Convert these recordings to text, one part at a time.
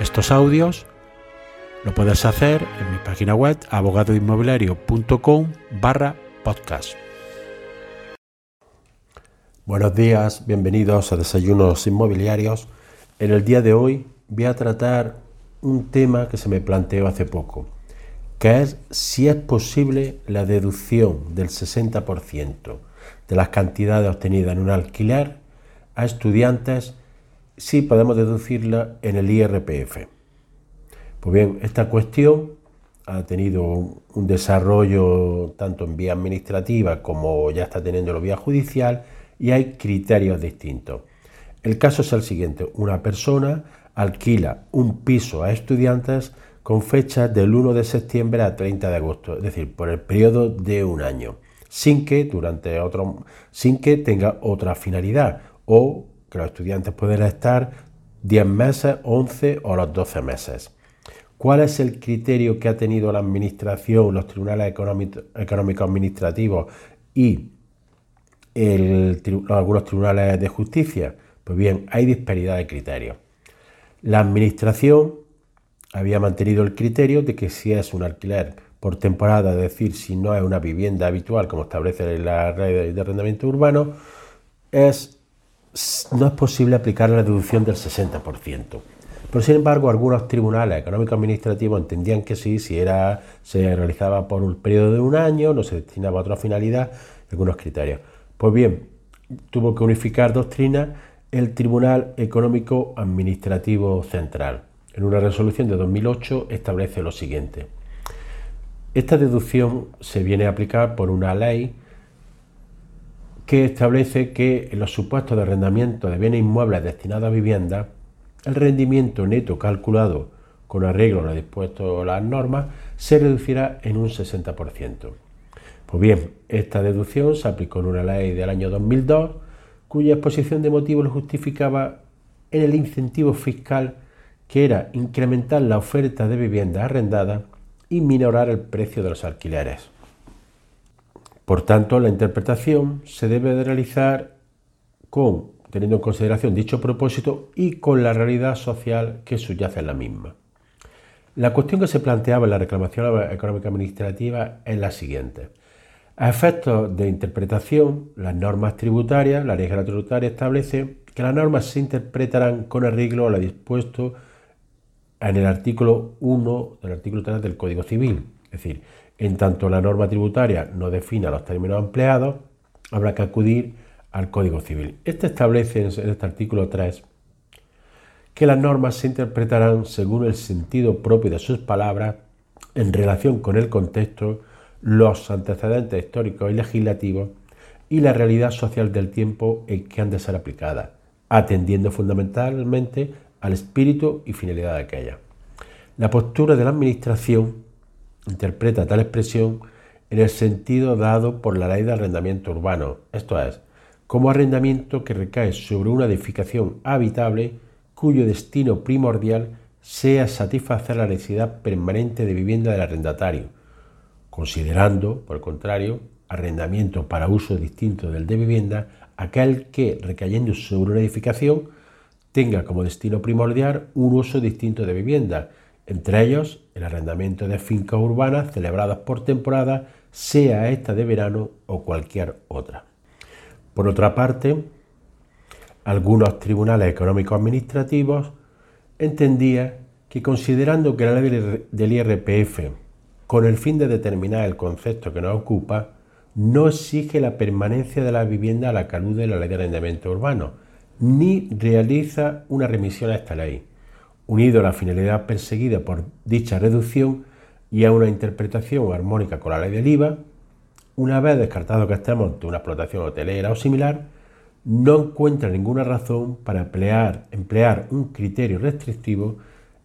estos audios, lo puedes hacer en mi página web abogadoinmobiliario.com barra podcast. Buenos días, bienvenidos a Desayunos Inmobiliarios. En el día de hoy voy a tratar un tema que se me planteó hace poco, que es si es posible la deducción del 60% de las cantidades obtenidas en un alquiler a estudiantes, si podemos deducirla en el IRPF. Pues bien, esta cuestión ha tenido un desarrollo tanto en vía administrativa como ya está teniendo en vía judicial y hay criterios distintos. El caso es el siguiente, una persona alquila un piso a estudiantes con fecha del 1 de septiembre a 30 de agosto, es decir, por el periodo de un año, sin que durante otro, sin que tenga otra finalidad o que los estudiantes puedan estar 10 meses, 11 o los 12 meses. ¿Cuál es el criterio que ha tenido la Administración, los tribunales económicos administrativos y algunos tribunales de justicia? Pues bien, hay disparidad de criterios. La Administración había mantenido el criterio de que si es un alquiler por temporada, es decir, si no es una vivienda habitual como establece la red de arrendamiento urbano, es, no es posible aplicar la deducción del 60%. Pero sin embargo, algunos tribunales económicos administrativos entendían que sí, si era, se realizaba por un periodo de un año, no se destinaba a otra finalidad, algunos criterios. Pues bien, tuvo que unificar doctrina el Tribunal Económico Administrativo Central. En una resolución de 2008 establece lo siguiente. Esta deducción se viene a aplicar por una ley que establece que en los supuestos de arrendamiento de bienes inmuebles destinados a vivienda, el rendimiento neto calculado con arreglo a lo dispuesto las normas se reducirá en un 60%. Pues bien, esta deducción se aplicó en una ley del año 2002, cuya exposición de motivos lo justificaba en el incentivo fiscal que era incrementar la oferta de viviendas arrendadas y minorar el precio de los alquileres. Por tanto, la interpretación se debe de realizar con, teniendo en consideración dicho propósito y con la realidad social que subyace en la misma. La cuestión que se planteaba en la reclamación económica administrativa es la siguiente. A efectos de interpretación, las normas tributarias, la ley tributaria establece que las normas se interpretarán con arreglo a lo dispuesto en el artículo 1 del artículo 3 del Código Civil. Es decir, en tanto la norma tributaria no defina los términos empleados, habrá que acudir al Código Civil. Este establece en este artículo 3 que las normas se interpretarán según el sentido propio de sus palabras en relación con el contexto los antecedentes históricos y legislativos y la realidad social del tiempo en que han de ser aplicadas, atendiendo fundamentalmente al espíritu y finalidad de aquella. La postura de la Administración interpreta tal expresión en el sentido dado por la ley de arrendamiento urbano, esto es, como arrendamiento que recae sobre una edificación habitable cuyo destino primordial sea satisfacer la necesidad permanente de vivienda del arrendatario, considerando, por el contrario, arrendamiento para uso distinto del de vivienda, aquel que, recayendo sobre una edificación, tenga como destino primordial un uso distinto de vivienda, entre ellos el arrendamiento de fincas urbanas celebradas por temporada, sea esta de verano o cualquier otra. Por otra parte, algunos tribunales económicos administrativos entendían que considerando que la ley del IRPF con el fin de determinar el concepto que nos ocupa, no exige la permanencia de la vivienda a la calud de la ley de arrendamiento urbano, ni realiza una remisión a esta ley, unido a la finalidad perseguida por dicha reducción y a una interpretación armónica con la ley del IVA, una vez descartado que estemos ante una explotación hotelera o similar, no encuentra ninguna razón para emplear, emplear un criterio restrictivo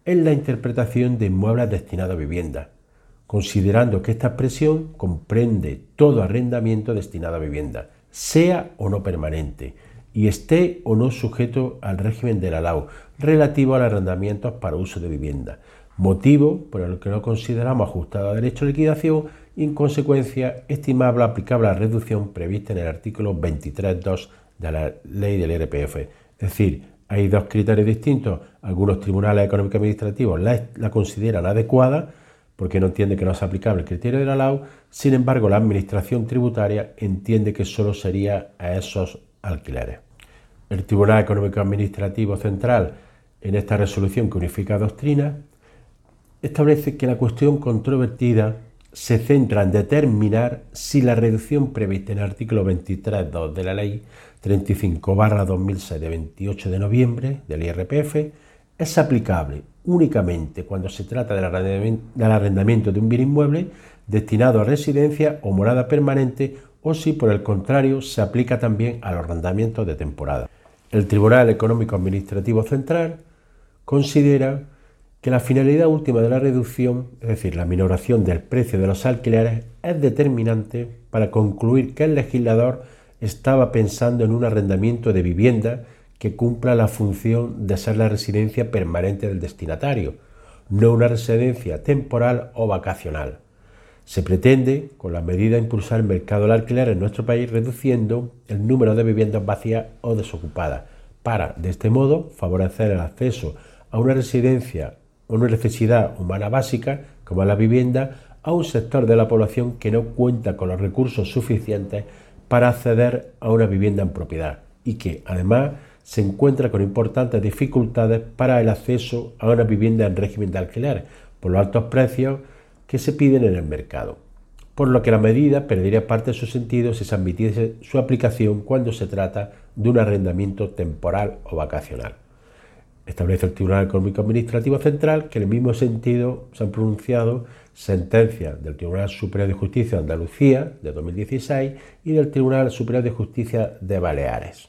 en la interpretación de inmuebles destinados a vivienda, considerando que esta expresión comprende todo arrendamiento destinado a vivienda, sea o no permanente, y esté o no sujeto al régimen de la LAU relativo a arrendamientos para uso de vivienda, motivo por el que no consideramos ajustado a derecho de liquidación y en consecuencia estimable aplicable a la reducción prevista en el artículo 23.2 de la ley del IRPF. Es decir, hay dos criterios distintos. Algunos tribunales económicos administrativos la, la consideran adecuada porque no entiende que no es aplicable el criterio de la LAU. Sin embargo, la Administración Tributaria entiende que solo sería a esos alquileres. El Tribunal Económico Administrativo Central, en esta resolución que unifica doctrina, establece que la cuestión controvertida se centra en determinar si la reducción prevista en el artículo 23.2 de la Ley 35-2006 de 28 de noviembre del IRPF es aplicable únicamente cuando se trata del arrendamiento de un bien inmueble destinado a residencia o morada permanente o si por el contrario se aplica también a los arrendamientos de temporada. El Tribunal Económico Administrativo Central considera que la finalidad última de la reducción, es decir, la minoración del precio de los alquileres, es determinante para concluir que el legislador estaba pensando en un arrendamiento de vivienda que cumpla la función de ser la residencia permanente del destinatario, no una residencia temporal o vacacional. Se pretende, con la medida, impulsar el mercado del alquiler en nuestro país reduciendo el número de viviendas vacías o desocupadas, para, de este modo, favorecer el acceso a una residencia una necesidad humana básica, como la vivienda, a un sector de la población que no cuenta con los recursos suficientes para acceder a una vivienda en propiedad y que, además, se encuentra con importantes dificultades para el acceso a una vivienda en régimen de alquiler por los altos precios que se piden en el mercado. Por lo que la medida perdería parte de su sentido si se admitiese su aplicación cuando se trata de un arrendamiento temporal o vacacional. Establece el Tribunal Económico Administrativo Central que en el mismo sentido se han pronunciado sentencias del Tribunal Superior de Justicia de Andalucía de 2016 y del Tribunal Superior de Justicia de Baleares.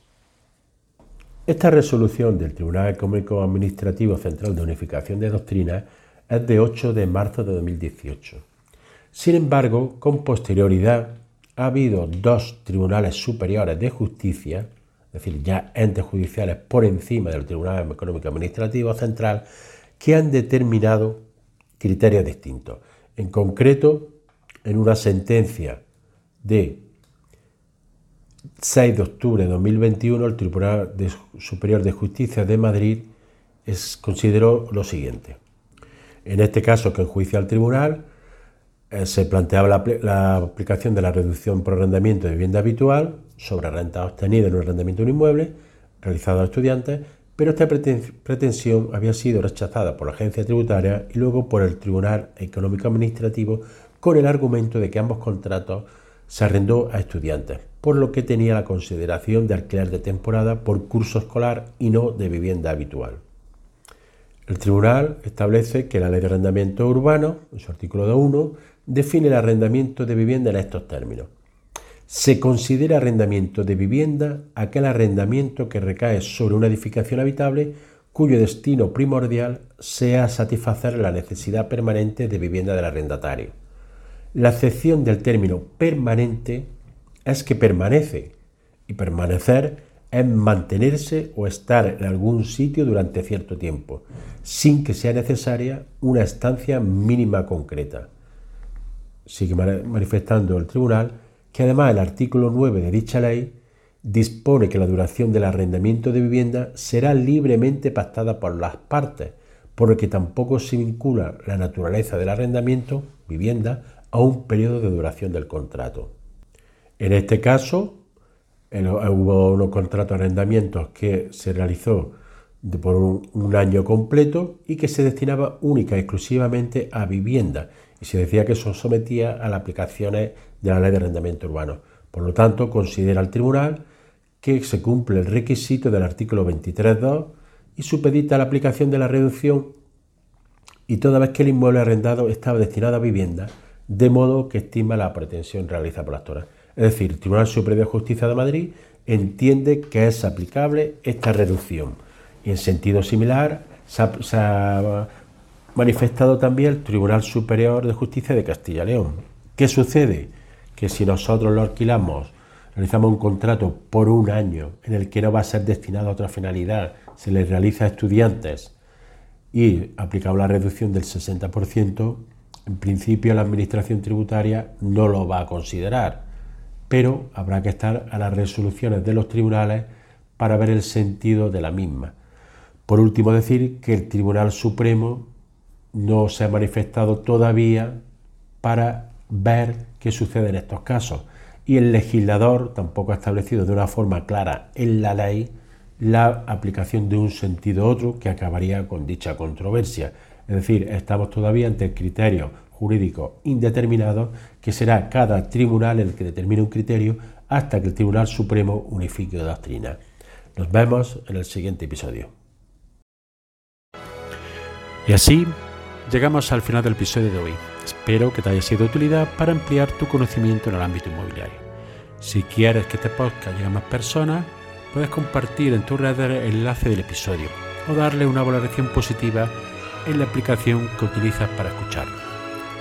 Esta resolución del Tribunal Económico Administrativo Central de Unificación de Doctrinas es de 8 de marzo de 2018. Sin embargo, con posterioridad ha habido dos tribunales superiores de justicia es decir, ya entes judiciales por encima del Tribunal Económico Administrativo Central, que han determinado criterios distintos. En concreto, en una sentencia de 6 de octubre de 2021, el Tribunal Superior de Justicia de Madrid consideró lo siguiente. En este caso, que enjuicia al tribunal, eh, se planteaba la, aplicación de la reducción por arrendamiento de vivienda habitual sobre renta obtenida en un arrendamiento de un inmueble realizado a estudiantes, pero esta pretensión había sido rechazada por la agencia tributaria y luego por el Tribunal Económico Administrativo con el argumento de que ambos contratos se arrendó a estudiantes, por lo que tenía la consideración de alquiler de temporada por curso escolar y no de vivienda habitual. El tribunal establece que la ley de arrendamiento urbano, en su artículo 2.1, define el arrendamiento de vivienda en estos términos. Se considera arrendamiento de vivienda aquel arrendamiento que recae sobre una edificación habitable cuyo destino primordial sea satisfacer la necesidad permanente de vivienda del arrendatario. La excepción del término permanente es que permanece y permanecer es mantenerse o estar en algún sitio durante cierto tiempo, sin que sea necesaria una estancia mínima concreta sigue manifestando el tribunal que además el artículo 9 de dicha ley dispone que la duración del arrendamiento de vivienda será libremente pactada por las partes, por lo que tampoco se vincula la naturaleza del arrendamiento, vivienda, a un periodo de duración del contrato. En este caso, hubo unos contratos de arrendamientos que se realizó por un año completo y que se destinaba única y exclusivamente a vivienda y se decía que eso sometía a las aplicaciones de la ley de arrendamiento urbano. Por lo tanto, considera el tribunal que se cumple el requisito del artículo 23.2 y supedita la aplicación de la reducción y toda vez que el inmueble arrendado estaba destinado a vivienda, de modo que estima la pretensión realizada por la actora. Es decir, el Tribunal Superior de Justicia de Madrid entiende que es aplicable esta reducción y en sentido similar se ha manifestado también el Tribunal Superior de Justicia de Castilla y León. ¿Qué sucede? Que si nosotros lo alquilamos, realizamos un contrato por un año en el que no va a ser destinado a otra finalidad, se le realiza a estudiantes y aplicado la reducción del 60%, en principio la Administración Tributaria no lo va a considerar, pero habrá que estar a las resoluciones de los tribunales para ver el sentido de la misma. Por último, decir que el Tribunal Supremo no se ha manifestado todavía para ver qué sucede en estos casos. Y el legislador tampoco ha establecido de una forma clara en la ley la aplicación de un sentido otro que acabaría con dicha controversia. Es decir, estamos todavía ante criterios jurídicos indeterminados que será cada tribunal el que determine un criterio hasta que el Tribunal Supremo unifique la doctrina. Nos vemos en el siguiente episodio. Y así llegamos al final del episodio de hoy. Espero que te haya sido de utilidad para ampliar tu conocimiento en el ámbito inmobiliario. Si quieres que este podcast llegue a más personas, puedes compartir en tu red el enlace del episodio o darle una valoración positiva en la aplicación que utilizas para escucharlo.